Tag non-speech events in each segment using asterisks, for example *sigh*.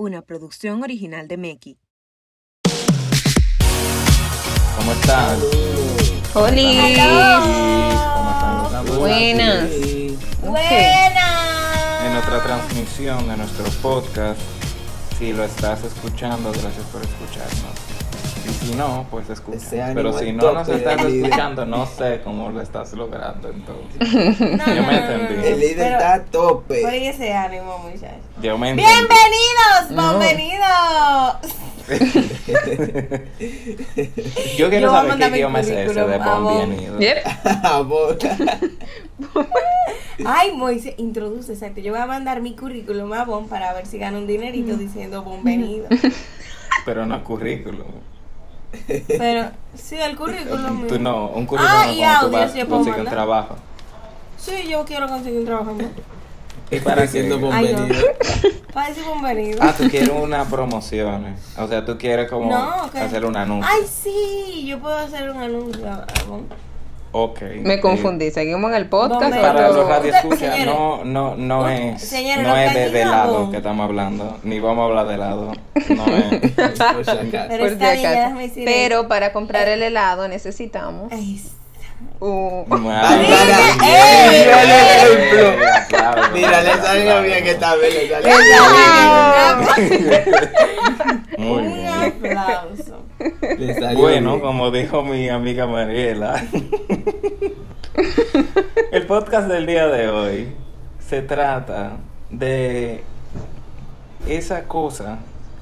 una producción original de Meki. ¿Cómo están? ¡Holi! ¿Cómo están? Buenas. Buena. En nuestra transmisión de nuestro podcast, si lo estás escuchando, gracias por escucharnos. Y si no, pues escucha. Ese Pero si no nos estás escuchando, no sé cómo lo estás logrando entonces. No, Yo no, me no, no, entendí. no. El líder Pero- está a tope. Por ese ánimo, muchachos. Yo me entendí. ¡Bienvenidos! ¡Bienvenidos! Yo quiero Yo saber qué idioma es ese de bienvenido. *laughs* Ay, Moisés, introduce, exacto. Yo voy a mandar mi currículum a Bon para ver si gano un dinerito diciendo bienvenido. Pero no currículum. Pero, sí, el currículum. Tú no, un currículum Ah, y audio, vas sí, a puedo conseguir un trabajo. Sí, yo quiero conseguir un trabajo. ¿no? ¿Y para bienvenido. *laughs* Para decir bienvenido. Ah, tú quieres una promoción. O sea, tú quieres como No, hacer un anuncio. Ay, sí, yo puedo hacer un anuncio. a- a Bon. Ok. Me confundí. ¿Seguimos en el podcast? Para los no, no, no es, no es de, de Bon. que estamos hablando, ni vamos a hablar de helado. No es. *laughs* *laughs* Por si acaso. Pero Por si acaso. para comprar el helado necesitamos Ay, *laughs* ¡Eh! bien. Mira el ejemplo. Mira, le salió bien que está bien, le salió Muy un bien. aplauso. Bueno, bien. como dijo mi amiga Mariela, el podcast del día de hoy se trata de esa cosa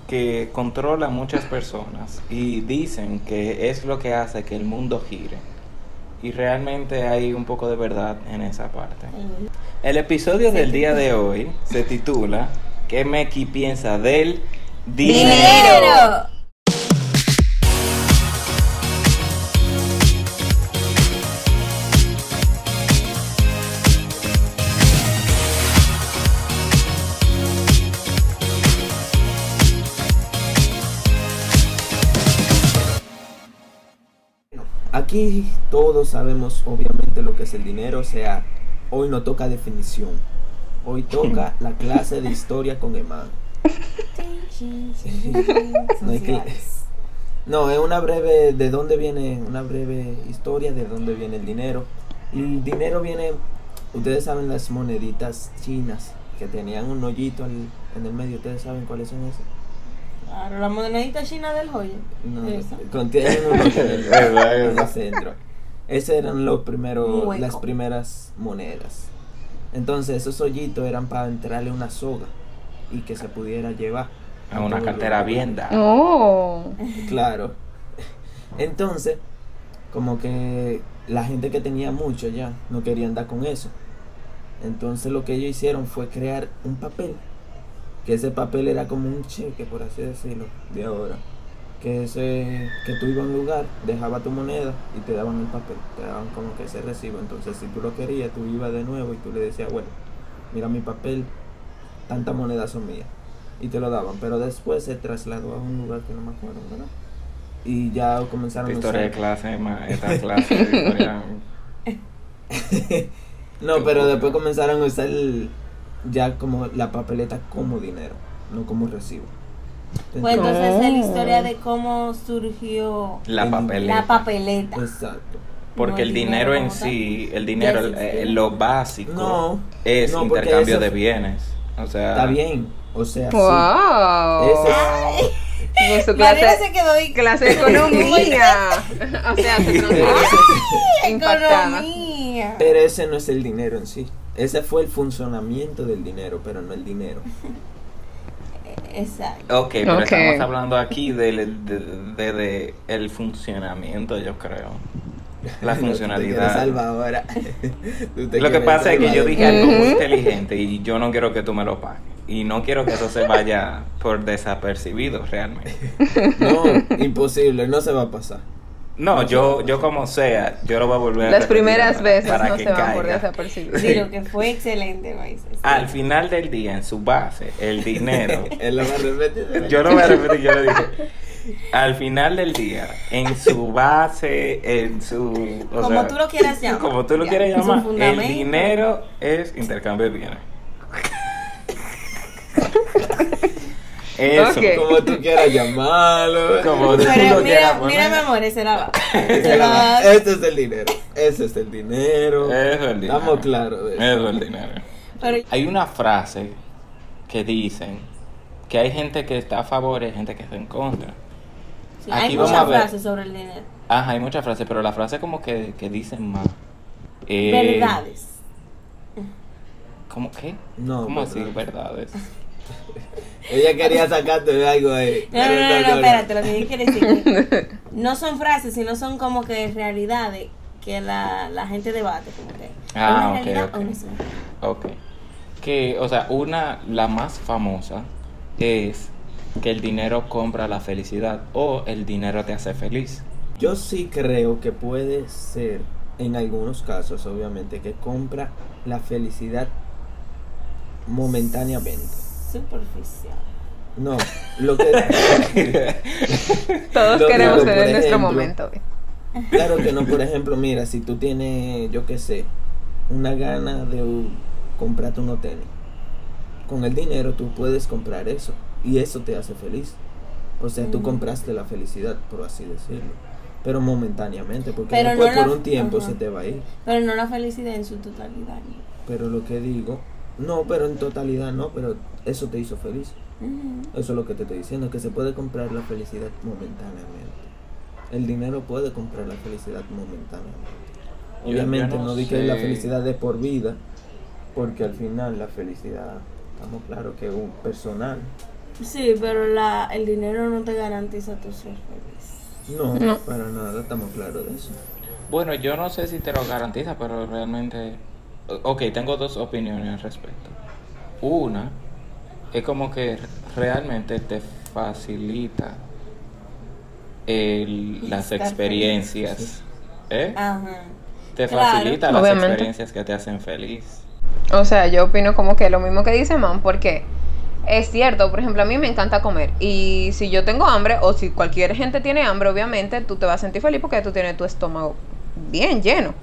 que controla a muchas personas y dicen que es lo que hace que el mundo gire. Y realmente hay un poco de verdad en esa parte. El episodio del día de hoy se titula ¿Qué Meki piensa del dinero? ¡Dinero! Aquí todos sabemos obviamente lo que es el dinero, o sea, hoy no toca definición. Hoy toca *laughs* la clase de historia con Emán. *laughs* No hay que- Sociales. No, es una breve, de dónde viene, una breve historia de dónde viene el dinero. Y el dinero viene, ustedes saben las moneditas chinas que tenían un hoyito en el medio, ustedes saben cuáles son esas. Claro, la monedita china del joyo. No, Esa. contienen un hoyo en el, Verdad, en el verdad. centro. Esas eran los primeros, las primeras monedas. Entonces esos hoyitos eran para entrarle una soga y que se pudiera llevar. A una cartera bien dada. Oh. Claro. Entonces, como que la gente que tenía mucho ya no quería andar con eso. Entonces lo que ellos hicieron fue crear un papel. Que ese papel era como un cheque, por así decirlo, de ahora. Que ese, que tú ibas a un lugar, dejabas tu moneda y te daban el papel. Te daban como que ese recibo. Entonces si tú lo querías, tú ibas de nuevo y tú le decías, bueno, mira mi papel, tantas monedas son mías. Y te lo daban. Pero después se trasladó a un lugar que no me acuerdo, ¿verdad? Y ya comenzaron Esta a historia de clase, ma, esta clase de historia. *laughs* No, pero después comenzaron a usar el- ya como la papeleta como dinero, no como recibo. Pues entonces es la Oh. historia de cómo surgió La El- papeleta. la papeleta. Exacto. Porque No el el dinero en sí, el dinero, lo básico No, es intercambio eso- de bienes. O sea, Está bien, o sea, sí. Wow. Ese Con su clase, se quedó ahí. clase de economía. *laughs* o sea, se impactada. Economía. pero ese no es el dinero en sí. Ese fue el funcionamiento del dinero, pero no el dinero. *laughs* Exacto. ok, pero estamos hablando aquí del de, de- de el funcionamiento, yo creo. La *laughs* funcionalidad. *laughs* te Lo que pasa es que yo dije algo muy inteligente y yo no quiero que tú me lo pagues. Y no quiero que eso se vaya por desapercibido realmente. No, imposible, no se va a pasar. No, yo, yo como sea, yo lo voy a volver a Las primeras veces para no que se van por. Sí, lo que fue excelente, Moisés. Al final del día, en su base, el *laughs* dinero. Él lo va a repetir. yo lo voy a repetir, yo lo dije. Al final del día, en su base, en su. o Como sea, tú lo quieras llamar. Como tú lo Ya, quieras llamar. El dinero es intercambio de bienes. *laughs* Eso. Ok. Como tú quieras llamarlo. *laughs* Como tú Pero lo quieras mira, mira, mi amor, ese la va. *laughs* Ese. Ese es el dinero. Ese es el dinero. Eso es el dinero. Estamos claros de eso. Eso es el dinero. Pero Hay una frase que dicen que hay gente que está a favor y hay gente que está en contra. sí, Aquí hay vamos muchas a ver. frases sobre el dinero. Ajá, hay muchas frases, pero la frase como que, que dicen más. Eh, Verdades. ¿Cómo qué? No, ¿Cómo así? verdades. *laughs* Ella quería sacarte de algo ahí. No, no, pero no, no, espérate, lo que yo quiero decir *laughs* no son frases, sino son como que realidades que la, la gente debate. Como que, Ah, ¿es ok, una realidad ok. o no es una realidad? Ok. Que, o sea, una, la más famosa es que el dinero compra la felicidad o el dinero te hace feliz. Yo sí creo que puede ser, en algunos casos, obviamente, que compra la felicidad momentáneamente. Superficial. No, lo que. *laughs* Todos Lo queremos tener nuestro ejemplo, momento. Claro que no, por ejemplo, mira, si tú tienes, yo qué sé, una gana de u- comprarte unos tenis, con el dinero tú puedes comprar eso y eso te hace feliz. O sea, tú Ujú. compraste la felicidad, por así decirlo. Pero momentáneamente, porque Pero después no la- por un tiempo ajá. se te va a ir. Pero no la felicidad en su totalidad. Pero lo que digo, no, pero en totalidad no, pero eso te hizo feliz. Eso es lo que te estoy diciendo, que se puede comprar la felicidad momentáneamente. El dinero puede comprar la felicidad momentáneamente. Obviamente yo no, no di que la felicidad de por vida, porque al final la felicidad, estamos claros que es un personal. Sí, pero la, el dinero no te garantiza tu ser feliz. No, No. para nada, estamos claros de eso. Bueno, yo no sé si te lo garantiza, pero realmente... Ok, tengo dos opiniones al respecto. Una es como que realmente te facilita el- las experiencias. ¿Eh? Ajá. Te Claro. facilita las Obviamente. experiencias que te hacen feliz. O sea, yo opino como que lo mismo que dice Man, porque es cierto, por ejemplo, a mí me encanta comer. Y si yo tengo hambre, o si cualquier gente tiene hambre, obviamente tú te vas a sentir feliz porque tú tienes tu estómago bien lleno.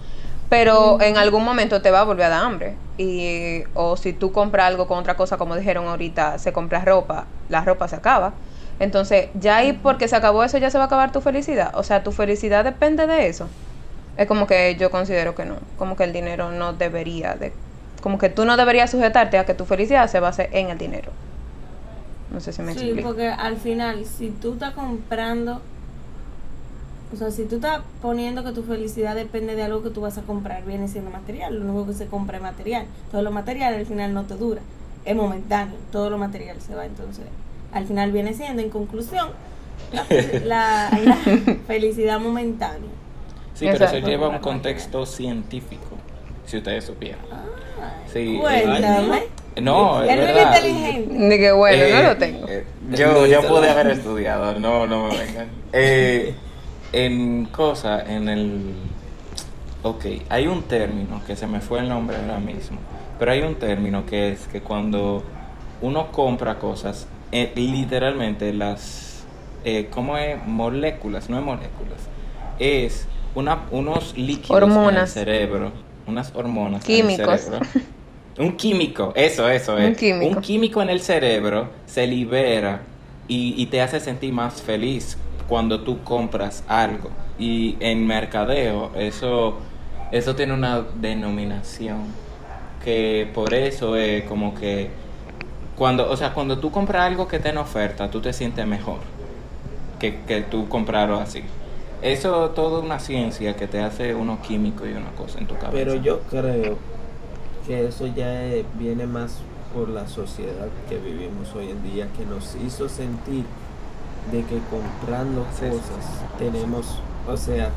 Pero en algún momento te va a volver a dar hambre. Y, o si tú compras algo con otra cosa, como dijeron ahorita, se compra ropa, la ropa se acaba. Entonces, ya ahí porque se acabó eso, ya se va a acabar tu felicidad. O sea, tu felicidad depende de eso. Es como que yo considero que no. Como que el dinero no debería de... Como que tú no deberías sujetarte a que tu felicidad se base en el dinero. No sé si me Sí, explico. porque al final, si tú estás comprando, o sea, si tú estás poniendo que tu felicidad depende de algo que tú vas a comprar, viene siendo material. Lo único que se compra es material. Todo lo material al final no te dura, es momentáneo. Todo lo material se va, entonces, al final viene siendo, en conclusión, la, *laughs* la- la felicidad momentánea. Sí, pero Exacto. eso lleva un contexto científico, si ustedes supieran. Sí, Cuéntame. eh, no, es verdad. inteligente. Ni que bueno, Eh, no lo tengo. eh, yo, yo pude haber estudiado, no, no me vengan. Eh, en cosa, en el... Ok, hay un término que se me fue el nombre ahora mismo, pero hay un término que es que cuando uno compra cosas, eh, literalmente las... Eh, ¿Cómo es? Moléculas, no es moléculas. Es una, unos líquidos en el cerebro, unas hormonas Químicos. en el cerebro. Un químico, eso, eso Un es. químico. Un químico en el cerebro se libera y, y te hace sentir más feliz cuando tú compras algo. Y en mercadeo, eso, eso tiene una denominación. Que por eso es como que cuando, o sea, cuando tú compras algo que está en oferta, tú te sientes mejor que, que tú comprarlo así. Eso todo una ciencia que te hace uno químico y una cosa en tu cabeza. Pero yo creo que eso ya viene más por la sociedad que vivimos hoy en día, que nos hizo sentir de que comprando Sí, sí, cosas tenemos, o sea,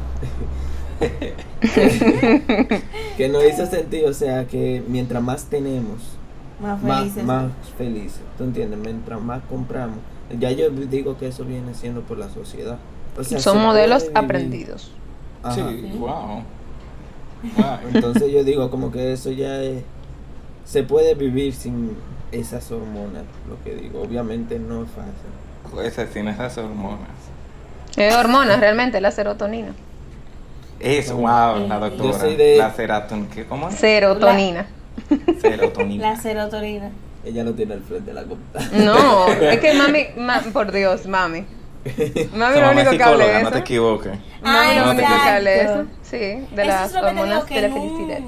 *laughs* que nos hizo sentir, o sea, que mientras más tenemos, Más más, felices. más felices, ¿tú entiendes? Mientras más compramos, ya yo digo que eso viene siendo por la sociedad. O sea, Son modelos aprendidos. Ajá. Sí, wow. Wow. Entonces yo digo como que eso ya es, se puede vivir sin esas hormonas, lo que digo. Obviamente no es fácil. Esas, sin esas hormonas. Es hormonas, realmente, la serotonina. Eso, wow, la doctora. de- La serotonina. ¿Cómo es? Serotonina. Serotonina. La serotonina. Ella no tiene el frente de la computadora. No, *laughs* es que mami, ma- por Dios, mami. *laughs* Mami lo único que psicóloga, de no te eso. equivoques. Mami lo único que habla de eso. exacto. Sí, de Eso las te hormonas de la en un- felicidad.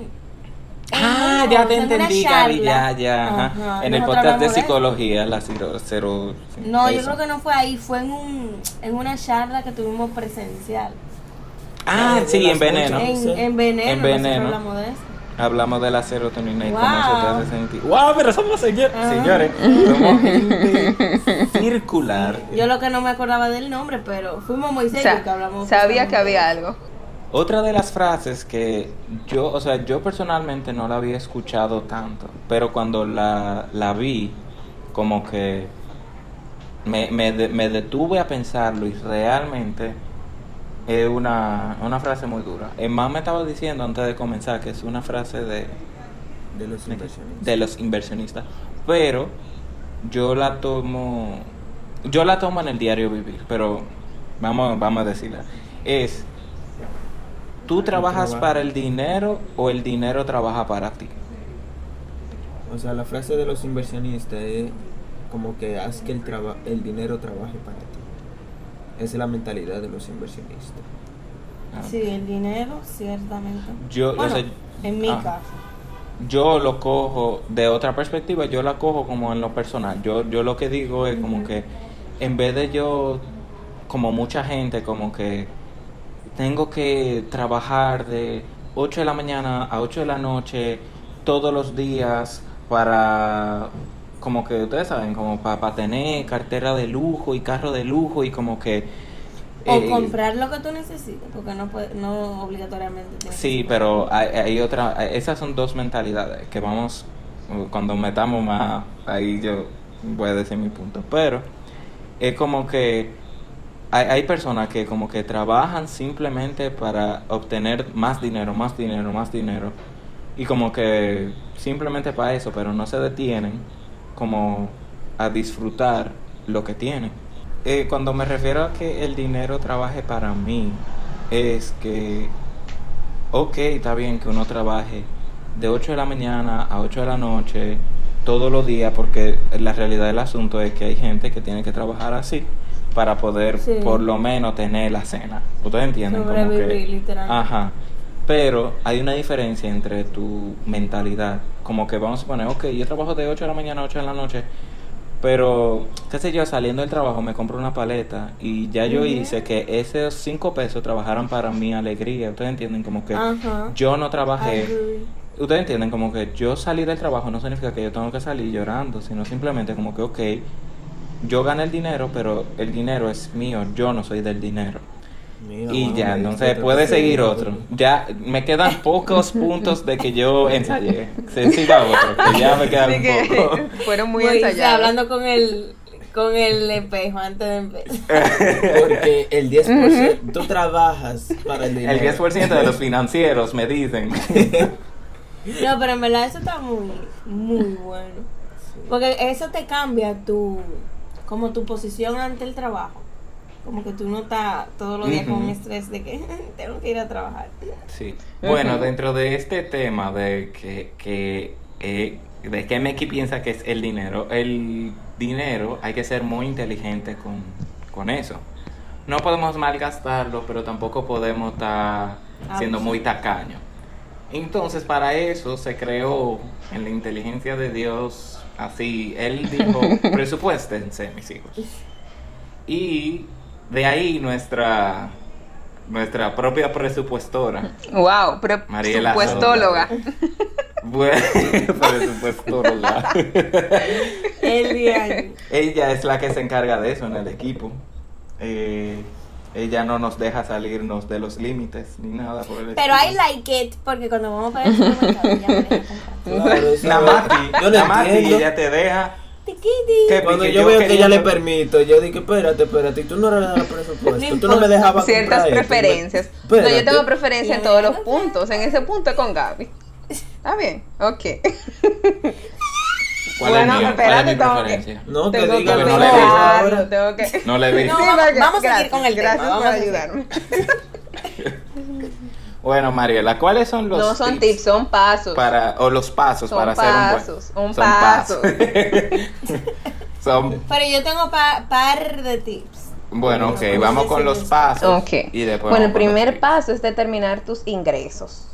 Ah, ya un- te entendí, Gaby, ya, ya. ajá. Ajá, En el podcast de psicología, la cero, cero No, yo creo que no fue ahí, fue en un en una charla que tuvimos presencial. Ah, sí, en veneno. En, sí. en Veneno, En nosotros Veneno. hablamos de eso. Hablamos de la serotonina y Wow. cómo eso te hace sentir. ¡Wow! Pero somos señor- señores. Somos gente circular. Yo lo que no me acordaba del nombre, pero fuimos muy O serios sea, que hablamos. sabía que había algo. Otra de las frases que yo, o sea, yo personalmente no la había escuchado tanto, pero cuando la, la vi, como que me, me, de- me detuve a pensarlo y realmente es una, una frase muy dura. El más me estaba diciendo antes de comenzar que es una frase de, De los inversionistas. de los inversionistas, pero yo la tomo, yo la tomo en el diario vivir, pero vamos, vamos a decirla. Es, ¿tú trabajas trabajo. para el dinero o el dinero trabaja para ti? O sea, la frase de los inversionistas es como que haz que el, traba- el dinero trabaje para ti. Esa es la mentalidad de los inversionistas. Ah. Sí, el dinero, ciertamente. Yo, o Bueno, sea, en mi ah. caso. yo lo cojo de otra perspectiva, yo la cojo como en lo personal. Yo, yo lo que digo es como que en vez de yo, como mucha gente, como que tengo que trabajar de 8 de la mañana a 8 de la noche todos los días para, como que ustedes saben, como para, tener cartera de lujo y carro de lujo y como que... O eh, comprar lo que tú necesites, porque no, puede, no obligatoriamente tienes Sí, pero hay, hay otra, esas son dos mentalidades que vamos, cuando metamos más, ahí yo voy a decir mi punto, pero es como que hay, hay personas que como que trabajan simplemente para obtener más dinero, más dinero, más dinero, y como que simplemente para eso, pero no se detienen como a disfrutar lo que tienen. Eh, cuando me refiero a que el dinero trabaje para mí, es que ok, está bien que uno trabaje de 8 de la mañana a 8 de la noche todos los días, porque la realidad del asunto es que hay gente que tiene que trabajar así para poder Sí. por lo menos tener la cena. ¿Ustedes entienden? Como que- Sobrevivir, literal. Ajá. Pero hay una diferencia entre tu mentalidad. Como que vamos a poner, ok, yo trabajo de 8 de la mañana a 8 de la noche, pero, qué sé yo, saliendo del trabajo me compro una paleta y ya yo hice que esos 5 pesos trabajaran para mi alegría. Ustedes entienden como que Ajá. yo no trabajé. Ustedes entienden como que yo salí del trabajo no significa que yo tengo que salir llorando, sino simplemente como que, ok, yo gané el dinero, pero el dinero es mío, yo no soy del dinero. Mira, Y ya, entonces puede seguir otro. Ya me quedan *laughs* pocos puntos de que yo ensayé. Se siga otro, que ya me quedan poco. *laughs* fueron muy Muy, ensayados. hablando con el, con el espejo antes de empezar. *laughs* Porque el 10% tú trabajas para el dinero. El 10% de los financieros me dicen. No, pero en verdad eso está muy, muy bueno. Porque eso te cambia tu, como tu posición ante el trabajo. Como que tú no estás todos los días con Ujú. un estrés de que tengo que ir a trabajar. Sí. Bueno, dentro de este tema de que, que eh, de que Meki piensa que es el dinero, el dinero hay que ser muy inteligente con, con eso. No podemos malgastarlo, pero tampoco podemos estar siendo Abusar. muy tacaños. Entonces, para eso se creó en la inteligencia de Dios, así, él dijo, *laughs* presupuéstense, mis hijos. Y de ahí nuestra, nuestra propia presupuestora, Wow, *laughs* presupuestóloga, día. ella es la que se encarga de eso en el equipo. Eh, ella no nos deja salirnos de los límites ni nada por el Pero. I like it, porque cuando vamos para el supermercado ya me deja comprar. Nada más nada más ella te deja que Cuando yo veo que ella le permito, yo digo, espérate, espérate, tú no le das presupuesto, tú no me dejabas Ciertas comprar esto, preferencias. me- No, yo tengo preferencia en todos los puntos. En ese punto con Gaby. *laughs* ¿Está bien? Ok. *laughs* ¿Cuál Bueno, es, mío? ¿Cuál es espérate, mi tengo que-? No, que tengo que diga no le ahora. tengo que... No le vi. No, Sí, vamos- vamos a seguir gracias, con el tema, Gracias vamos por ayudarme. *laughs* Bueno, Mariela, ¿cuáles son los no son tips, son pasos. para o los pasos Son para pasos, hacer un buen son pasos. *laughs* *laughs* son Pero yo tengo pa- par de tips. bueno, ok, ¿Cómo vamos con los pasos Ok. y después bueno, el primer paso es determinar tus ingresos.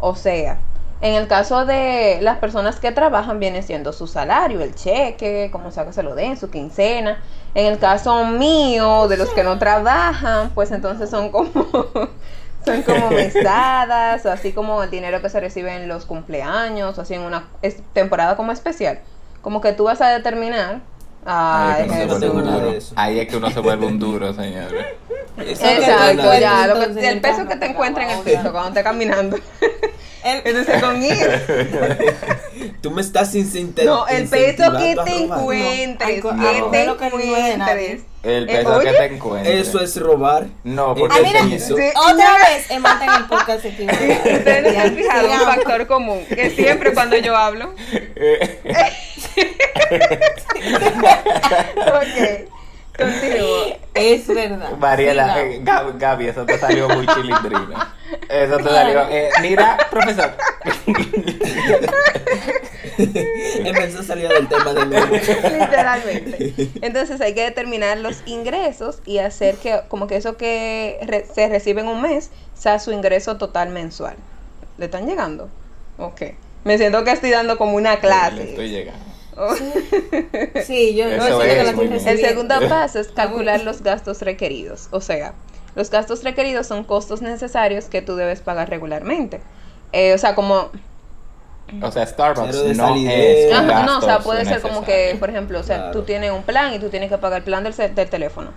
O sea, en el caso de las personas que trabajan, viene siendo su salario, el cheque, como sea que se lo den, su quincena. En el caso mío, de los que no trabajan, pues entonces son como *laughs* son como *laughs* mesadas, o así como el dinero que se recibe en los cumpleaños, o así en una es- temporada como especial. Como que tú vas a determinar. Ahí Ay, es que. Ahí es que uno se vuelve un duro, señores. Exacto, ya, lo que- el peso que te encuentra en el piso cuando estés caminando. *laughs* El- Entonces con eso. *laughs* Tú me estás incenti- No, el peso que incentivando te encuentres, No, que te encuentres. El Eh, peso que te encuentres. Eso es robar. No, porque Ah, mira. Sí. Otra vez, Emma en el podcast. *laughs* Ustedes no se han fijado un factor común, que siempre cuando yo hablo. *laughs* ok, continúo. *laughs* Es verdad. Mariela, eh, Gab- Gaby, eso te salió muy chilindrina. Eso te salió. eh, mira, profesor. Empezó a salir del tema de nuevo. Literalmente. Entonces hay que determinar los ingresos y hacer que como que eso que re- se recibe en un mes sea su ingreso total mensual. ¿Le están llegando? Ok. Me siento que estoy dando como una Le estoy clase. llegando. Oh. *laughs* Sí, yo no es, que la. El segundo paso es calcular los gastos requeridos. O sea, los gastos requeridos son costos necesarios que tú debes pagar regularmente. Eh, o sea, como O sea, Starbucks no es. Ajá, no, o sea, puede ser como que, por ejemplo, o sea, Claro. tú tienes un plan y tú tienes que pagar el plan del, del teléfono.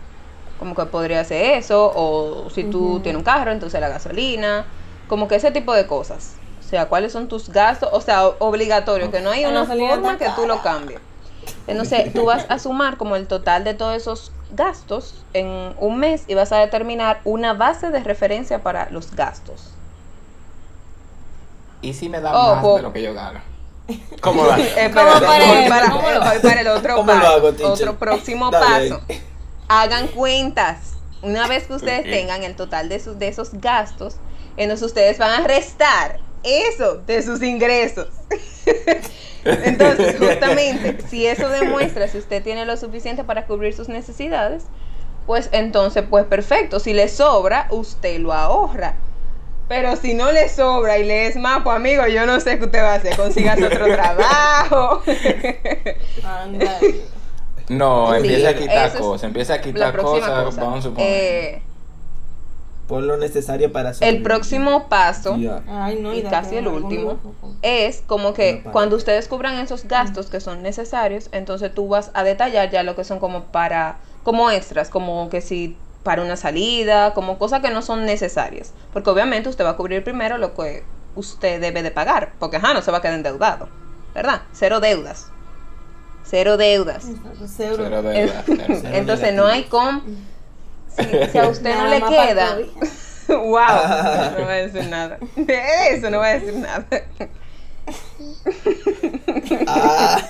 Como que podría ser eso, o si tú tienes un carro, entonces la gasolina, como que ese tipo de cosas. O sea, cuáles son tus gastos, o sea, obligatorio, que no hay una forma que tú lo cambies. Entonces, tú vas a sumar como el total de todos esos gastos en un mes y vas a determinar una base de referencia para los gastos. ¿Y si me da Oh, más po- de lo que yo gano? *laughs* ¿Cómo va? *laughs* Espérate, ¿Cómo para voy el- para, cómo lo- voy para el otro ¿Cómo lo paso, hago, otro próximo Dale. paso. Hagan cuentas. Una vez que ustedes tengan el total de, sus, de esos gastos, entonces ustedes van a restar eso de sus ingresos. *laughs* Entonces, justamente, si eso demuestra si usted tiene lo suficiente para cubrir sus necesidades, pues entonces, pues perfecto. Si le sobra, usted lo ahorra. Pero si no le sobra y le es más, pues amigo, yo no sé qué usted va a hacer. Consígase otro trabajo. Anda. No, Sí, empieza a quitar cosas, empieza a quitar cosas, cosa. vamos a suponer. Eh, Pon lo necesario para hacer. el próximo paso Ya. Ay, no, y casi el último es como que cuando ustedes cubran esos gastos que son necesarios, entonces tú vas a detallar ya lo que son como para, como extras, como que si para una salida, como cosas que no son necesarias. Porque obviamente usted va a cubrir primero lo que usted debe de pagar, porque ajá, no se va a quedar endeudado, ¿verdad? Cero deudas. Cero deudas. Cero. Cero de edad, cero. Cero Entonces no hay con... Si, a usted no le queda... Wow, *laughs* no voy a decir nada. De *laughs* eso no voy a decir nada. Ah.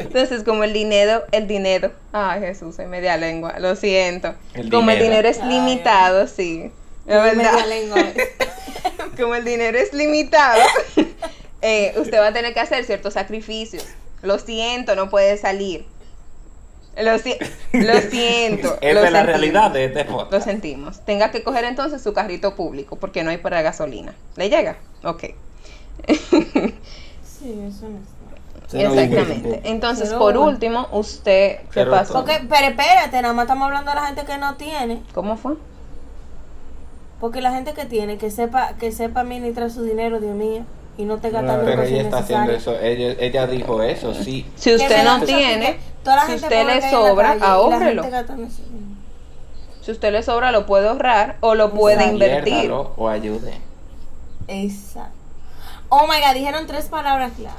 Entonces, como el dinero, el dinero, ay Jesús, soy media lengua, lo siento. El como el dinero. es Ay, limitado, sí. Es Media lengua. *laughs* Como el dinero es limitado, eh, usted va a tener que hacer ciertos sacrificios. Lo siento, no puede salir. Lo, si- lo *laughs* siento. Esa lo es la sentimos. realidad de este Lo podcast. sentimos. Tenga que coger entonces su carrito público porque no hay para gasolina. ¿Le llega? Ok. Sí, eso no uno Exactamente. Entonces, por último, usted, ¿qué pasó? Porque, pero espérate, nada más estamos hablando de la gente que no tiene. ¿Cómo fue? Porque la gente que tiene, que sepa, que sepa administrar su dinero, Dios mío, y no te gastando Pero ella está haciendo eso, ella, ella dijo eso, sí. Si usted no tiene. Toda la si gente usted le sobra, ahórrelo. Si usted le sobra, lo puede ahorrar o lo puede invertir. O ayude. Exacto. Oh my god, dijeron tres palabras clave.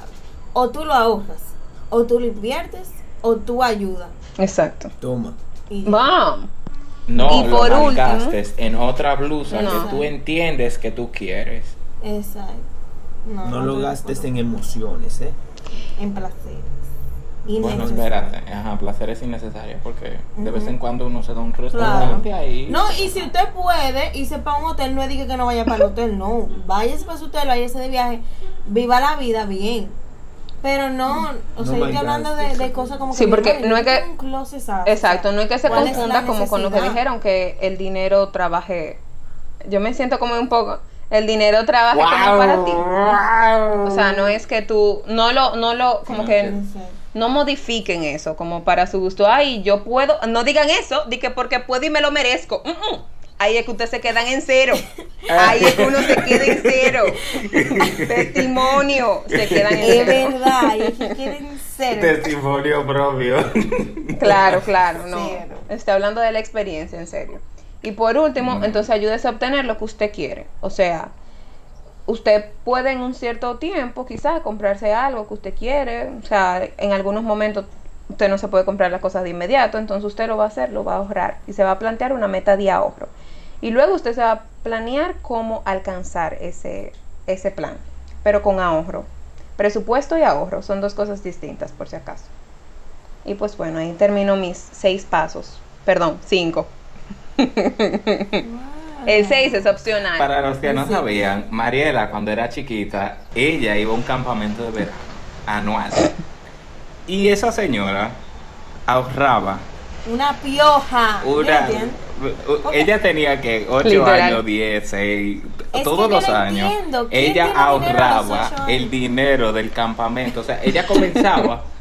O tú lo ahorras, o tú lo inviertes, o tú ayudas. Exacto. Toma. Y Vamos. No Y lo por último- en otra blusa No. que tú entiendes que tú quieres. Exacto. No, No lo te gastes en emociones, ¿eh? en placer. Bueno, espérate, ajá, placeres innecesarios porque de vez en cuando uno se da un Claro. restaurante ahí. No, y si usted puede irse para un hotel, no diga que no vaya para el hotel, no. Váyase para su hotel, váyase de viaje, viva la vida bien. Pero no, o No sea, yo estoy hablando de, de cosas como que. Sí, porque no es que- closet. Exacto, no es que se ¿cuál es confunda como con lo que dijeron, que el dinero trabaje. Yo me siento como un poco. El dinero trabaje como para ti. O sea, no es que tú. No lo. No lo como que. No modifiquen eso como para su gusto. Ay, yo puedo. No digan eso. Di que porque puedo y me lo merezco. Mm, mm. Ahí es que ustedes se quedan en cero. Ahí es que uno se queda en cero. *laughs* Testimonio. Se quedan en Es cero. verdad, y es que quieren ser. Testimonio propio. Claro, claro, no. Cero. Está hablando de la experiencia, en serio. Y por último, Mm. entonces ayúdese a obtener lo que usted quiere. O sea, usted puede en un cierto tiempo quizás comprarse algo que usted quiere. O sea, en algunos momentos usted no se puede comprar las cosas de inmediato, entonces usted lo va a hacer, lo va a ahorrar y se va a plantear una meta de ahorro. Y luego usted se va a planear cómo alcanzar ese, ese plan, pero con ahorro. Presupuesto y ahorro son dos cosas distintas, por si acaso. Y pues bueno, ahí termino mis seis pasos. Perdón, cinco. *laughs* El seis es opcional. Para los que no sabían, Mariela cuando era chiquita, ella iba a un campamento de verano anual. Y esa señora ahorraba Una pioja. una... ¿entiendes? Ella tenía que 8 Literal. años, 10, 6, Es todos los años. entiendo, ¿quién Ella ahorraba el dinero del campamento. O sea, ella comenzaba *laughs*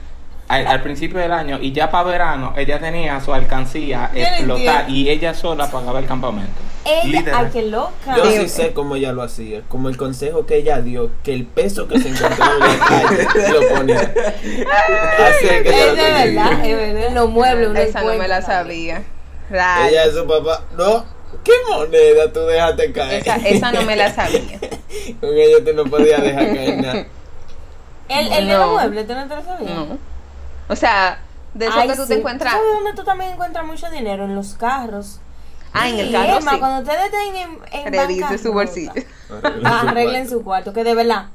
al, al principio del año y ya para verano ella tenía su alcancía explotar y ella sola pagaba el campamento. Ella, Literal. ay, qué loca. Yo Sí. sé cómo ella lo hacía, como el consejo que ella dio, que el peso que se encontraba en la calle lo ponía. Así es que Es de verdad, es verdad. Los muebles, Esa no me la sabía. Ella es su papá. No, ¿qué moneda tú dejaste caer? Esa, esa no me la sabía. *laughs* Con ella tú no podías dejar caer nada. *laughs* El, el de No. los muebles, ¿tú no te lo sabías? No. O sea, de eso Ay, que tú sí. te encuentras. ¿Sabes dónde tú también encuentras mucho dinero? En los carros. Ah, en el carro Emma, sí. cuando ustedes estén en, en Revise bancarrota, su bolsillo. Arreglen su cuarto, que de verdad.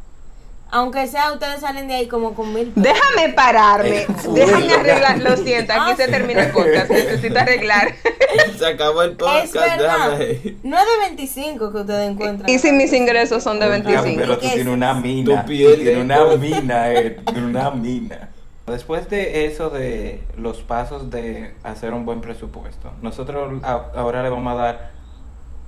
Aunque sea, ustedes salen de ahí como con mil pesos. Déjame pararme. Eh, *laughs* Déjame arreglar. Lo siento, aquí Ah, se termina el podcast. *laughs* Necesito arreglar. Se acabó el Es podcast, verdad. déjame ir. No es de 25 que ustedes encuentran. Y si mis ingresos son de Ah, 25. pero tú ¿Qué tienes es una mina. Tu piel tú tienes una mina, eh, tú tienes una mina. Después de eso de los pasos de hacer un buen presupuesto, nosotros ahora le vamos a dar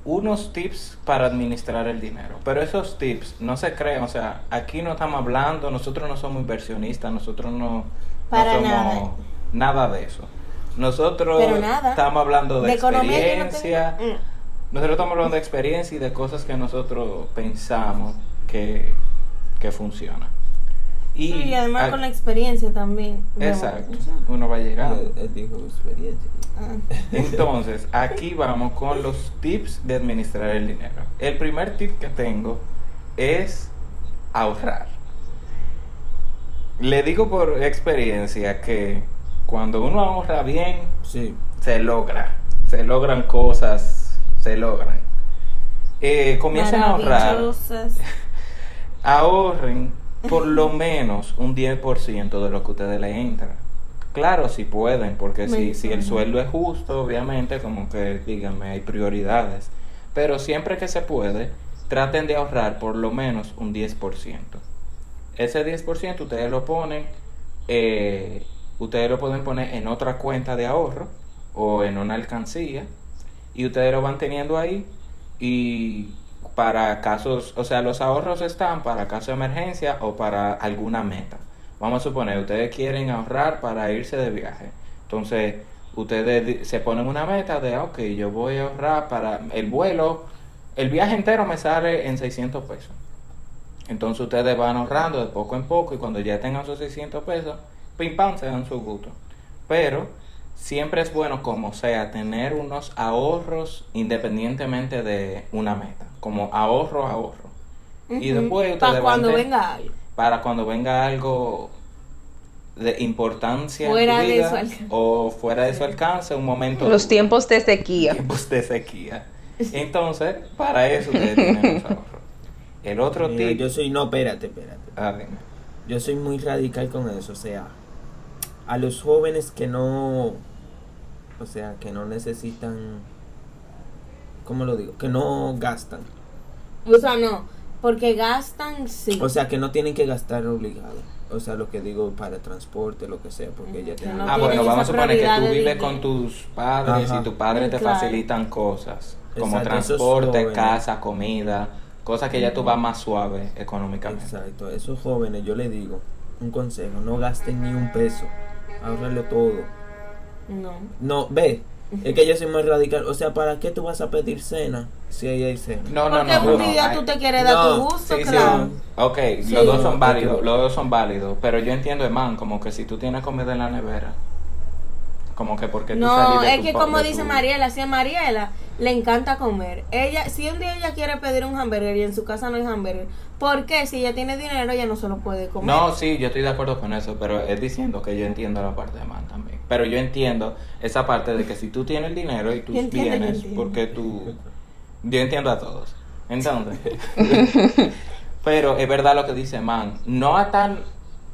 unos tips para administrar el dinero. Pero esos tips no se crean, o sea, aquí no estamos hablando, nosotros no somos inversionistas, nosotros no, no Para somos nada. nada de eso. Nosotros estamos hablando de, no experiencia. tengo- Mm. Nosotros estamos hablando de experiencia y de cosas que nosotros pensamos que, que funcionan. Y, Sí, y además a- con la experiencia también. Exacto, uno va llegando. Él, él dijo experiencia. ah. Entonces, aquí vamos con los tips de administrar el dinero. El primer tip que tengo es ahorrar. Le digo por experiencia que cuando uno ahorra bien, Sí. se logra. Se logran cosas, se logran. Eh, comiencen a ahorrar. *laughs* Ahorren por lo menos un 10% de lo que ustedes le entran. Claro, si pueden, porque si, si el sueldo es justo, obviamente, como que díganme, hay prioridades. Pero siempre que se puede, traten de ahorrar por lo menos un 10%. Ese 10% ustedes lo ponen, eh, ustedes lo pueden poner en otra cuenta de ahorro o en una alcancía y ustedes lo van teniendo ahí y para casos, o sea, los ahorros están para caso de emergencia o para alguna meta. Vamos a suponer, ustedes quieren ahorrar para irse de viaje. Entonces, ustedes se ponen una meta de, ok, yo voy a ahorrar para el vuelo, el viaje entero me sale en 600 pesos. Entonces ustedes van ahorrando de poco en poco y cuando ya tengan sus 600 pesos, pim pam, se dan su gusto. Pero siempre es bueno, como sea, tener unos ahorros independientemente de una meta, como ahorro, ahorro. Y después Para cuando venga algo. para cuando venga algo de importancia Fuera en tu de su alcance. o fuera de su alcance, un momento Los tiempos de sequía. tiempos de sequía. Entonces, para eso ustedes tienen los ahorros. El otro Mira, tip, yo soy, no, espérate, espérate. ah. Yo soy muy radical con eso, o sea, a los jóvenes que no, o sea, que no necesitan, ¿cómo lo digo? Que no gastan. O sea, no, porque gastan, sí. O sea, que no tienen que gastar obligado. O sea, lo que digo para transporte, lo que sea, porque ya tienen... no Ah, bueno, vamos a suponer que tú vives dinero. con tus padres Ajá. y tus padres te Claro. facilitan cosas como Exacto, transporte, casa, comida, cosas que ya tú vas más suave económicamente. Exacto, a esos jóvenes yo les digo un consejo, no gasten ni un peso, ahorrarle todo. No. No, ve, es que yo soy muy radical, o sea, ¿para qué tú vas a pedir cena si ahí hay cena? No, no, Porque no. un no, día ay, tú te quieres dar No, tu gusto, Sí, sí. claro. Ok, Sí. los dos son No, válidos, porque- los dos son válidos, pero yo entiendo, man, como que si tú tienes comida en la nevera, como que porque tú No, es tu que como dice tu- Mariela, si a Mariela le encanta comer, ella, si un día ella quiere pedir un hamburger y en su casa no hay hamburger, ¿por qué? Si ella tiene dinero, ella no se lo puede comer. No, sí, yo estoy de acuerdo con eso, pero es diciendo que yo entiendo la parte de man también. Pero yo entiendo esa parte de que si tú tienes el dinero y tus Yo entiendo, yo bienes, porque tú... Yo entiendo a todos. Entonces... *laughs* pero es verdad lo que dice man. No a tan...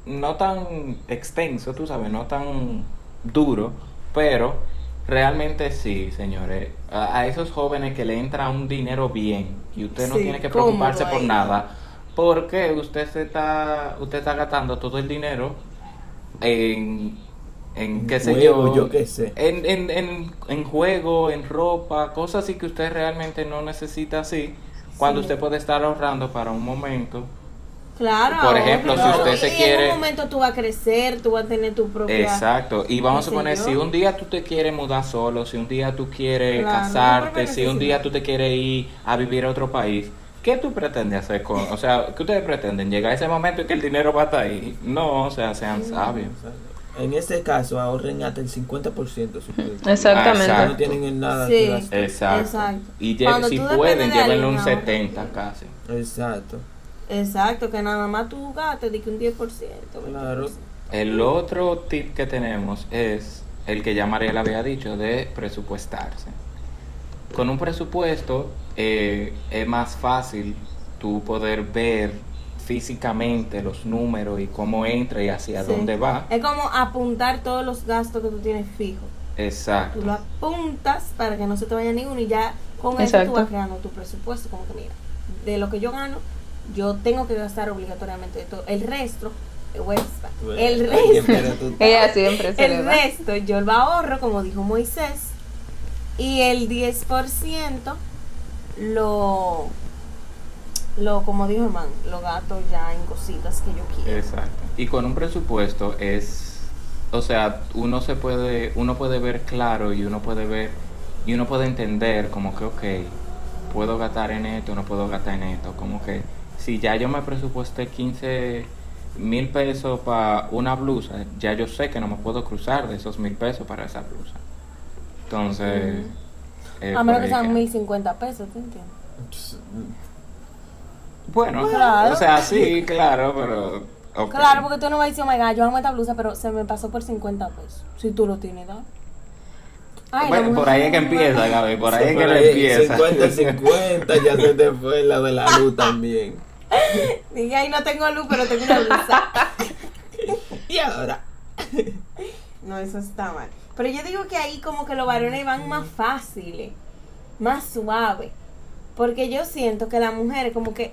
No tan extenso, tú sabes, no tan duro, pero realmente sí, señores. A, a esos jóvenes que le entra un dinero bien y usted no Sí, tiene que preocuparse por nada, porque usted se está usted está gastando todo el dinero en en qué sé Juego, yo, yo qué sé. En, en, en, en juego, en ropa, cosas así que usted realmente no necesita así, cuando Sí. usted puede estar ahorrando para un momento. Claro. Por ejemplo, ahorra, si claro. usted se quiere- en un momento tú vas a crecer, tú vas a tener tu propia... Exacto, y vamos a yo. si un día tú te quieres mudar solo, si un día tú quieres Claro, casarte, no si un día tú te quieres ir a vivir a otro país, ¿qué tú pretendes hacer con, o sea, qué ustedes pretenden? ¿Llegar a ese momento y que el dinero va a estar ahí? No, o sea, sean sabios. En este caso, ahorren hasta el 50% de su. Exactamente. Exacto. No tienen en nada Sí. que gastar. Exacto. Exacto. Y Cuando si pueden, de llévenle un ahora. 70 casi. Exacto. Exacto, que nada más tú gastes de que un 10%. 20%. Claro. El otro tip que tenemos es el que ya Mariela había dicho de presupuestarse. Con un presupuesto eh, es más fácil tú poder ver físicamente los números y cómo entra y hacia Sí. dónde va. Es como apuntar todos los gastos que tú tienes fijos. Exacto. Tú lo apuntas para que no se te vaya ninguno y ya con eso tú vas creando tu presupuesto. Como que mira, de lo que yo gano, yo tengo que gastar obligatoriamente de todo. El resto, eh, el resto, *laughs* Ella siempre se el resto yo lo ahorro, como dijo Moisés, y el 10% lo, lo, como dijo Herman, lo gasto ya en cositas que yo quiero. Exacto. Y con un presupuesto es, o sea, uno se puede, uno puede ver claro y uno puede ver y uno puede entender como que, ok, puedo gastar en esto, no puedo gastar en esto, como que si ya yo me presupuesté 15 mil pesos para una blusa, ya yo sé que no me puedo cruzar de esos mil pesos para esa blusa. Entonces, eh, A menos que sean que- 1050 pesos, ¿te entiendes? Bueno, Claro. o sea, sí, claro, pero... Claro, porque tú no vas a decir, oh my god, yo amo esta blusa, pero se me pasó por 50 pesos. Si tú lo tienes, ¿no? Ay, la Bueno, por mujer- ahí es que empieza, Gaby, por ahí es que ahí, empieza. 50-50, ya se te fue la de la luz también. *laughs* Dije, ay, no tengo luz, pero tengo una blusa. *laughs* Y ahora. *laughs* no, eso está mal. Pero yo digo que ahí como que los varones van más fáciles, más suaves. Porque yo siento que las mujeres como que...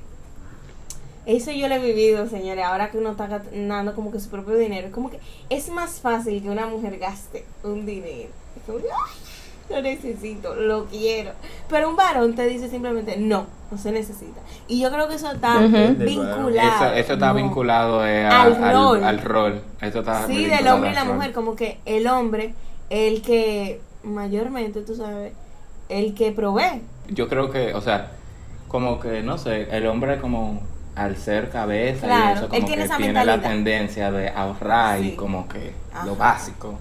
Eso yo lo he vivido, señores, ahora que uno está ganando como que su propio dinero. Es como que es más fácil que una mujer gaste un dinero. Es como, "Ay, lo necesito, lo quiero. Pero un varón te dice simplemente, no, no se necesita. Y yo creo que eso está vinculado. Eso, eso está No. vinculado eh, a- Al al, rol. al rol. Eso está Sí, del hombre y la mujer, como que el hombre, el que mayormente, tú sabes, el que provee. Yo creo que, o sea, como que, no sé, el hombre como al ser cabeza Claro, y eso, él como tiene que esa tiene la tendencia de ahorrar y como que Ajá. lo básico.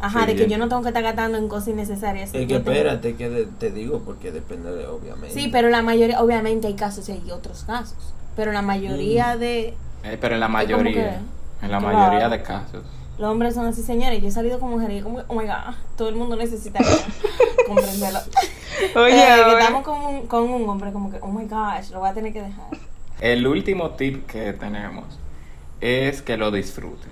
Ajá, Sí, de que yo no tengo que estar gastando en cosas innecesarias. Es que tengo- espérate, que de- te digo, porque depende de, obviamente. Sí, pero la mayoría, obviamente hay casos y hay otros casos. Pero la mayoría de Eh, pero en la mayoría, en la Claro. mayoría de casos. los hombres son así, señores. Yo he salido con mujeres y como, oh my god, todo el mundo necesita *laughs* comprenderlo. Oye, Eh, que estamos con un, con un hombre como que, oh my gosh, lo voy a tener que dejar. El último tip que tenemos es que lo disfrutes.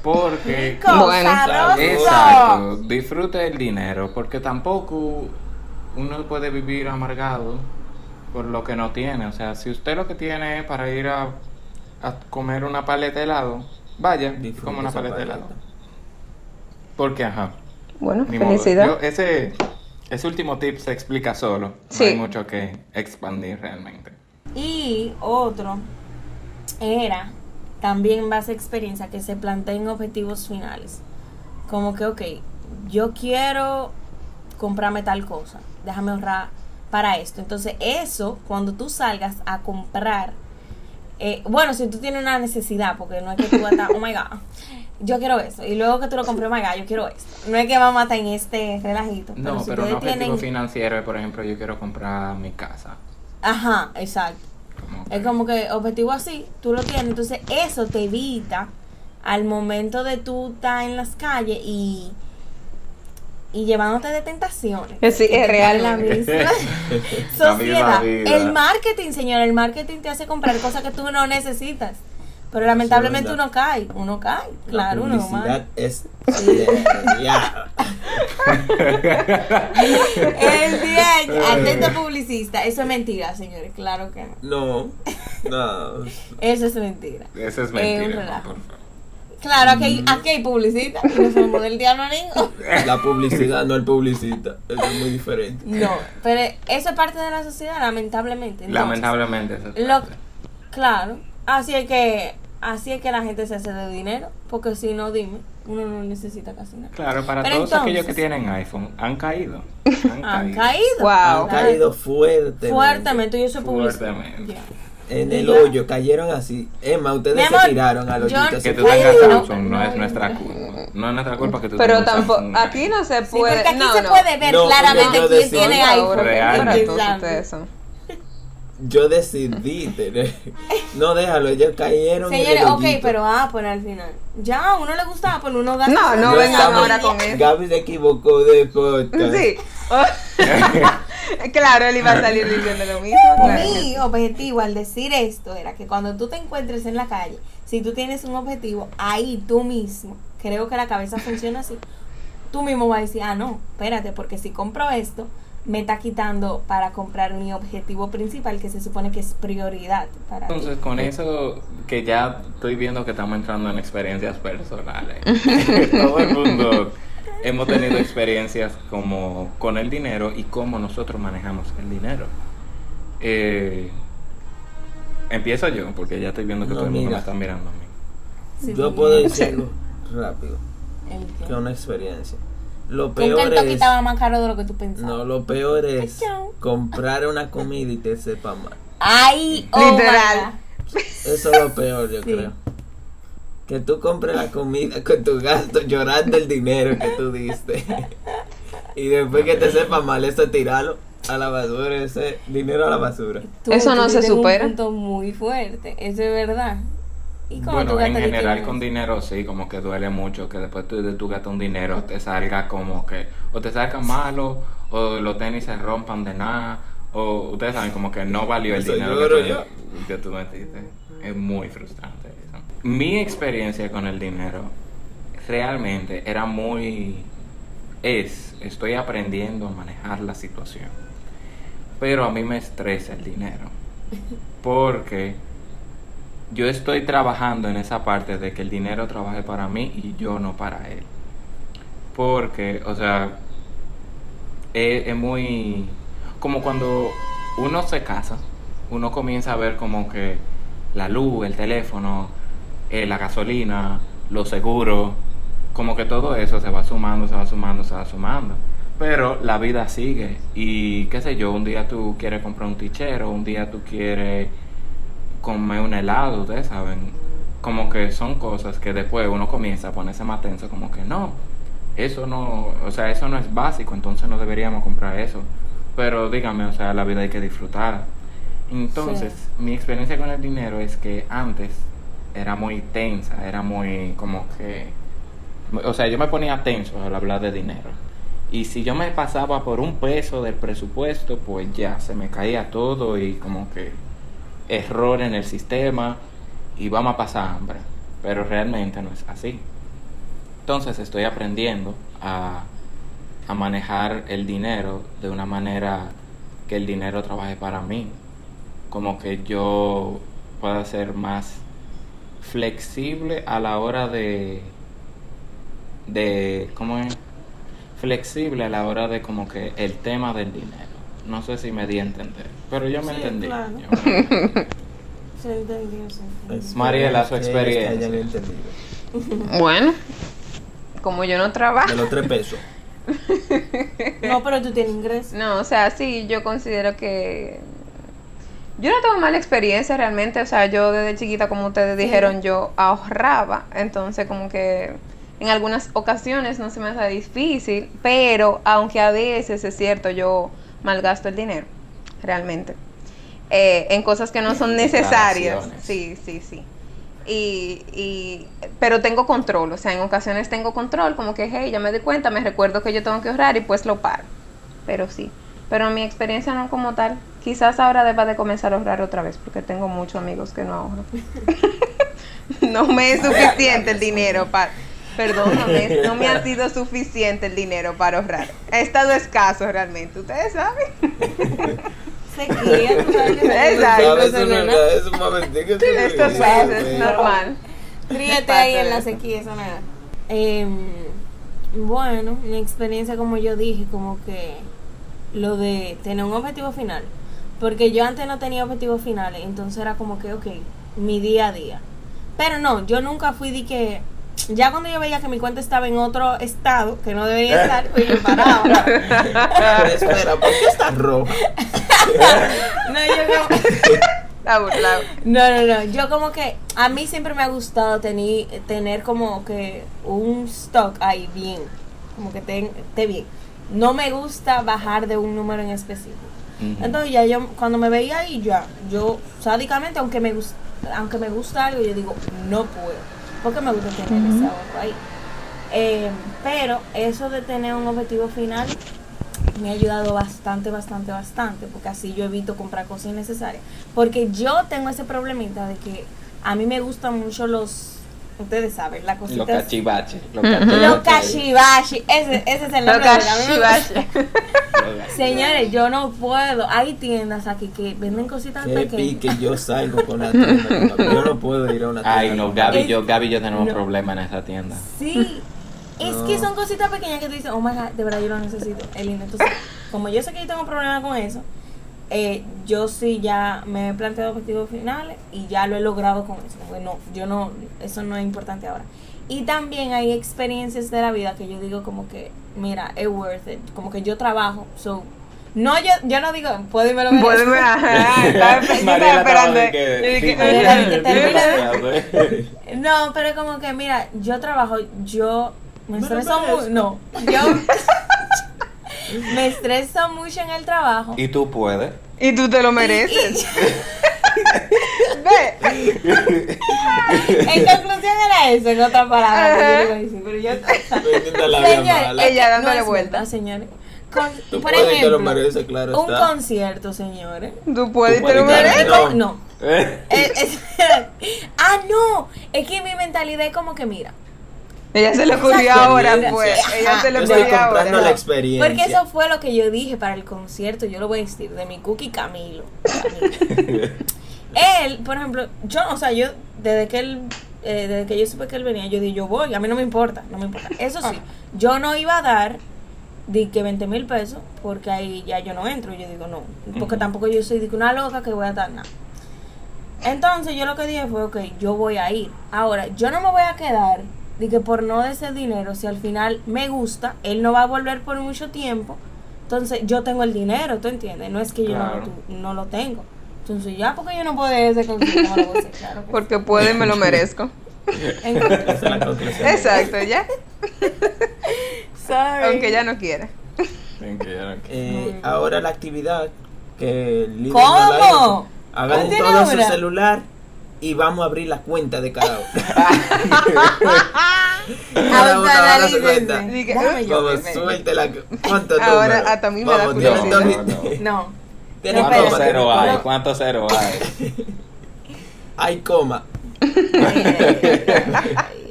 Porque Bueno. Exacto, disfrute el dinero, porque tampoco uno puede vivir amargado por lo que no tiene. O sea, si usted lo que tiene es para ir a, a comer una paleta de helado, vaya, Disfrute como una paleta de helado. Porque, ajá, Bueno, felicidad. Yo- ese, ese último tip se explica solo. Sí. No hay mucho que expandir realmente. Y otro era también en base a experiencia que se planteen objetivos finales. Como que, ok, yo quiero comprarme tal cosa, déjame ahorrar para esto. Entonces, eso, cuando tú salgas a comprar, eh, bueno, si tú tienes una necesidad, porque no es que tú vas a estar, oh my god, yo quiero eso, y luego que tú lo compres, oh my god, yo quiero esto. No es que vamos a estar en este relajito. No, si pero un objetivo tienen- financiero por ejemplo, yo quiero comprar mi casa. Ajá, exacto. Como Es como que objetivo así, tú lo tienes, entonces eso te evita al momento de tú estar en las calles y, y llevándote de tentaciones. Sí, es real. La *laughs* misma La sociedad. misma. El marketing, señor, el marketing te hace comprar cosas que tú no necesitas. Pero lamentablemente uno cae, uno cae, La claro, uno publicidad mal. es. El día, atento publicista, eso es mentira, señores, claro que no. No, no. Eso es mentira. Eso es Eh, un mentira. Claro, aquí hay, aquí hay publicista, no somos del diablo. La publicidad no el publicita. Eso es muy diferente. No, pero eso es parte de la sociedad, lamentablemente. Entonces, Lamentablemente eso es Lo, parte. claro, así es que así es que la gente se hace de dinero, porque si no, dime, uno no necesita casi nada. Claro, para Pero todos aquellos que entonces- tienen iPhone, han caído. *laughs* Han, Han caído. caído. Wow. Han caído fuertemente. Fuertemente, yo soy. Fuertemente. Ya. En el hoyo, cayeron así. Emma, ustedes Mi se amor, tiraron al yo- hoyito. Que así. tú tengas Samsung no, no, es nuestra culpa. No es nuestra culpa que tú Pero tampoco, Samsung. aquí no se Sí, puede. porque aquí no, se no. puede ver No, claramente yo quién tiene iPhone. Real. para todos ustedes son. Yo decidí tener. No, déjalo, ellos cayeron. Señores, ok, pero Apple al final. Ya, a uno le gusta Apple, uno gasta. No, no No vengan ahora con eso. Gaby se equivocó de podcast. Sí. *laughs* claro, él iba a salir diciendo lo mismo. claro que Mi objetivo al decir esto era que cuando tú te encuentres en la calle, si tú tienes un objetivo, ahí tú mismo, creo que la cabeza funciona así, tú mismo vas a decir, ah, no, espérate, porque si compro esto, me está quitando para comprar mi objetivo principal, que se supone que es prioridad para ti. Entonces, con eso que ya estoy viendo que estamos entrando en experiencias personales. *laughs* Todo el mundo hemos tenido experiencias como con el dinero y cómo nosotros manejamos el dinero. Eh, empiezo yo, porque ya estoy viendo que No, todo el mundo mira. me está mirando a mí. Sí, Yo sí. puedo *laughs* decirlo rápido, El que- es una experiencia. Lo peor es. estaba más caro de lo que tú pensabas. No, lo peor es comprar una comida y te sepa mal. Ay, oh Literal. Eso es lo peor, yo Sí. creo. Que tú compres la comida con tu gasto, llorando el dinero que tú diste. y después que te sepa mal, eso tirarlo a la basura, ese dinero a la basura. Tú- Eso no se supera. Un punto muy fuerte, eso es verdad. ¿Y cómo tú Bueno, en general dinero? con dinero sí, como que duele mucho que después tú, de tú gastas un dinero te salga como que o te salga malo o los tenis se rompan de nada o ustedes saben como que no valió el dinero que, yo. tú, que tú metiste. Es muy frustrante eso. Mi experiencia con el dinero realmente era muy es, estoy aprendiendo a manejar la situación. Pero a mí me estresa el dinero. *laughs* Porque yo estoy trabajando en esa parte de que el dinero trabaje para mí y yo no para él. Porque, o sea, es, es muy... Como cuando uno se casa, uno comienza a ver como que la luz, el teléfono, eh, la gasolina, los seguros, como que todo eso se va sumando, se va sumando, se va sumando. Pero la vida sigue y qué sé yo, un día tú quieres comprar un tichero, un día tú quieres comer un helado, ustedes saben, como que son cosas que después uno comienza a ponerse más tenso, como que no, eso no, o sea, eso no es básico, entonces no deberíamos comprar eso. Pero dígame, o sea, la vida hay que disfrutar. Entonces, mi experiencia con el dinero es que antes era muy tensa, era muy como que, o sea, yo me ponía tenso al hablar de dinero. Y si yo me pasaba por un peso del presupuesto, pues ya se me caía todo y como que error en el sistema y vamos a pasar hambre. pero realmente no es así. Entonces estoy aprendiendo a, a manejar el dinero de una manera que el dinero trabaje para mí. Como que yo pueda ser más flexible a la hora de de ¿cómo es? flexible a la hora de como que el tema del dinero. No sé si me di a entender, pero yo me Sí, entendí. claro. yo me entendí. *laughs* Espero Mariela, su experiencia. *laughs* Bueno, como yo no trabajo. De los tres pesos. *laughs* No, pero tú tienes ingreso. No, o sea, sí, yo considero que yo no tengo mala experiencia realmente, o sea, yo desde chiquita, como ustedes dijeron, yo ahorraba, entonces como que en algunas ocasiones no se me hace difícil, pero aunque a veces es cierto, yo malgasto el dinero, realmente, eh, en cosas que no son necesarias. Sí, sí, sí. Y, y, pero tengo control, o sea, en ocasiones tengo control, como que, hey, ya me di cuenta, me recuerdo que yo tengo que ahorrar y pues lo paro. Pero sí, pero mi experiencia no como tal. Quizás ahora deba de comenzar a ahorrar otra vez, porque tengo muchos amigos que no ahorran. *laughs* no me es suficiente el dinero para... Perdóname, *laughs* no me ha sido suficiente el dinero para ahorrar. Ha estado escaso realmente, ustedes saben. *laughs* Sequía, tú sabes que Exacto. Es es un momentico. Es normal. Ríete ahí en la sequía, eso nada. Em, bueno, mi experiencia, como yo dije, como que lo de tener un objetivo final. Porque yo antes no tenía objetivos finales, entonces era como que, ok, mi día a día. Pero no, yo nunca fui de que. Ya cuando yo veía que mi cuenta estaba en otro estado, que no debería estar, pues yo paraba. *laughs* Pero espera, ¿por qué estás roja? *laughs* No, yo como- *laughs* Está. No, no, no. Yo como que a mí siempre me ha gustado tener, tener como que un stock ahí bien. Como que esté bien. No me gusta bajar de un número en específico. Entonces ya yo cuando me veía ahí ya, yo sádicamente aunque me gusta, aunque me gusta algo, yo digo, no puedo. Porque me gusta tener ese ahorro ahí. Eh, pero eso de tener un objetivo final me ha ayudado bastante, bastante, bastante, porque así yo evito comprar cosas innecesarias. Porque yo tengo ese problemita de que a mí me gustan mucho los, ustedes saben, cositas. cachivaches. Los Los cachivaches. kashibashi, ese, ese es el Lo nombre de la- cachivache. *laughs* Señores, yo no puedo. Hay tiendas aquí que venden cositas Qué pequeñas. pique yo salgo con la tienda. Yo no puedo ir a una tienda. Ay, no, Gaby Es- yo, Gaby y yo tenemos no. problemas en esa tienda. Sí. Es No. que son cositas pequeñas que tú dices, oh my god, de verdad yo lo necesito. Es lindo. Entonces, como yo sé que yo tengo problemas con eso, eh, yo sí ya me he planteado objetivos finales y ya lo he logrado con eso. Bueno, yo no, eso no es importante ahora. Y también hay experiencias de la vida que yo digo como que, mira, es worth it. Como que yo trabajo, so. No, yo, yo no digo, puedo irme lo merezco. Vuelve a. *laughs* Estaba. *laughs* No, pero como que, mira, yo trabajo, yo me estreso mucho. No, yo *laughs* *laughs* me estreso mucho en el trabajo. Y tú puedes. Y tú te lo mereces. *laughs* Ve. En conclusión era eso, en otras palabras. que yo decir, pero yo- que *laughs* Ella dándole no vuelta. señores. Con- Tú por puedes, te lo ejemplo, mereces, claro un está. concierto, señores. Tú puedes te lo mereces. claro. No. Eh, Eh, es- ah, no. Es que mi mentalidad es como que, mira, Ella se le ocurrió ahora, pues. Ella se le Yo estoy ocurrió comprando ahora. la experiencia. Porque eso fue lo que yo dije para el concierto. Yo lo voy a decir de mi cookie Camilo. Camilo. *laughs* él, por ejemplo, yo, o sea, yo, desde que él, eh, desde que yo supe que él venía, yo dije, yo voy, a mí no me importa, no me importa. Eso sí, yo no iba a dar, di que 20 mil pesos, porque ahí ya yo no entro. Yo digo, no, porque tampoco yo soy de que una loca que voy a dar nada. Entonces yo lo que dije fue, ok, yo voy a ir. Ahora, yo no me voy a quedar de que por no de ese dinero, si al final me gusta, él no va a volver por mucho tiempo. Entonces yo tengo el dinero, ¿tú entiendes? No es que yo no, no lo tengo. Entonces ya porque yo no puedo ir a ese no lo claro que Porque puedo y me lo merezco. sí. Exacto, ya. *laughs* sorry. Aunque ya no quiera. ya no- Eh, ahora la actividad que el ¿Cuánto todo su celular y vamos a abrir la cuenta de cada uno. *laughs* Cada uno haga su cuenta. Yo. Vamos, súbete la ¿Cuántos Ahora números? hasta a mí me da Vamos, curiosidad. tienen No, no, No. ¿Cuántos tienen hay? ¿Cuántos ceros hay? *laughs* Hay coma. Ay,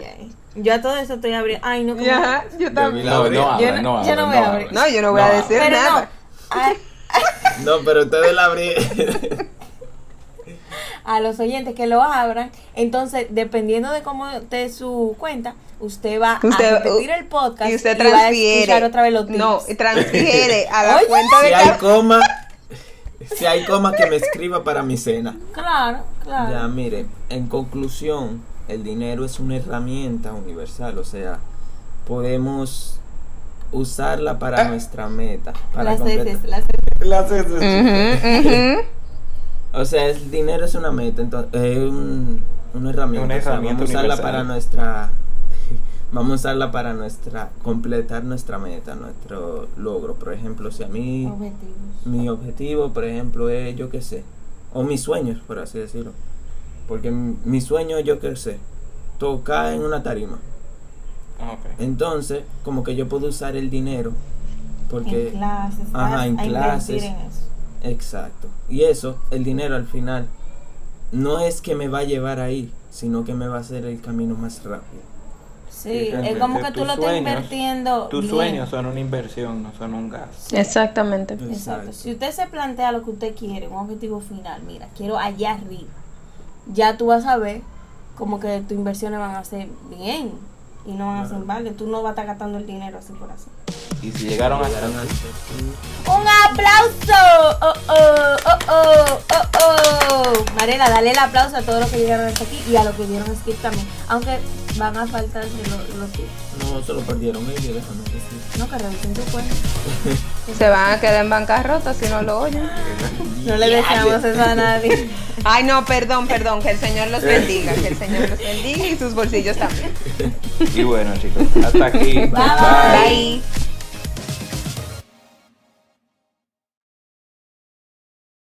ay. Yo a todo eso estoy abriendo. Ay, no, como- Ya, yo también. No, no Yo habla, no- no yo no voy a no abrir. No, yo no voy a decir Pero no. nada. Ay, No, pero ustedes la abrieron. *laughs* a los oyentes que lo abran. Entonces, dependiendo de cómo esté su cuenta, usted va Usted- a repetir el podcast y usted va a transfiere. escuchar otra vez los tips. no, transfiere *laughs* a la Oye, cuenta de Si hay coma, si hay coma que me escriba para mi cena. Claro, claro. Ya, mire, en conclusión, el dinero es una herramienta universal, o sea, podemos usarla para nuestra meta. Para las las Las heces. O sea, el dinero es una meta, entonces, es un- una herramienta. Una o sea, herramienta vamos a usarla para nuestra. *laughs* Vamos a usarla para nuestra. completar nuestra meta, nuestro logro. Por ejemplo, si a mí. objetivos. Mi objetivo, por ejemplo, es, yo qué sé, o mis sueños, por así decirlo. Porque mi, mi sueño, yo qué sé, tocar en una tarima. Ok. Entonces, como que yo puedo usar el dinero, porque... en clases, Ajá, en clases. en. Exacto. Y eso, el dinero al final, no es que me va a llevar ahí, sino que me va a hacer el camino más rápido. Sí, es como que tú lo estás invirtiendo. Tus bien. sueños son una inversión, no son un gasto. Exactamente. Exacto. Si usted se plantea lo que usted quiere, un objetivo final, mira, quiero allá arriba, ya tú vas a ver como que tus inversiones van a ser bien y no van a ser balde. Tú no vas a estar gastando el dinero así por así. Y si llegaron hasta Llegaron aquí. ¡Un aplauso! ¡Oh, oh, oh, oh, oh, oh! Marela, dale el aplauso a todos los que llegaron hasta aquí y a los que dieron skip también. Aunque van a faltar los, los tips. No, se lo perdieron ellos, déjame decir. No, que revisen tu cuenta. Se van a quedar en bancarrota si no lo oyen. No le deseamos eso a nadie. *laughs* Ay, no, perdón, perdón. Que el Señor los bendiga. Que el Señor los bendiga y sus bolsillos también. *laughs* Y bueno, chicos, hasta aquí. bye. Bye.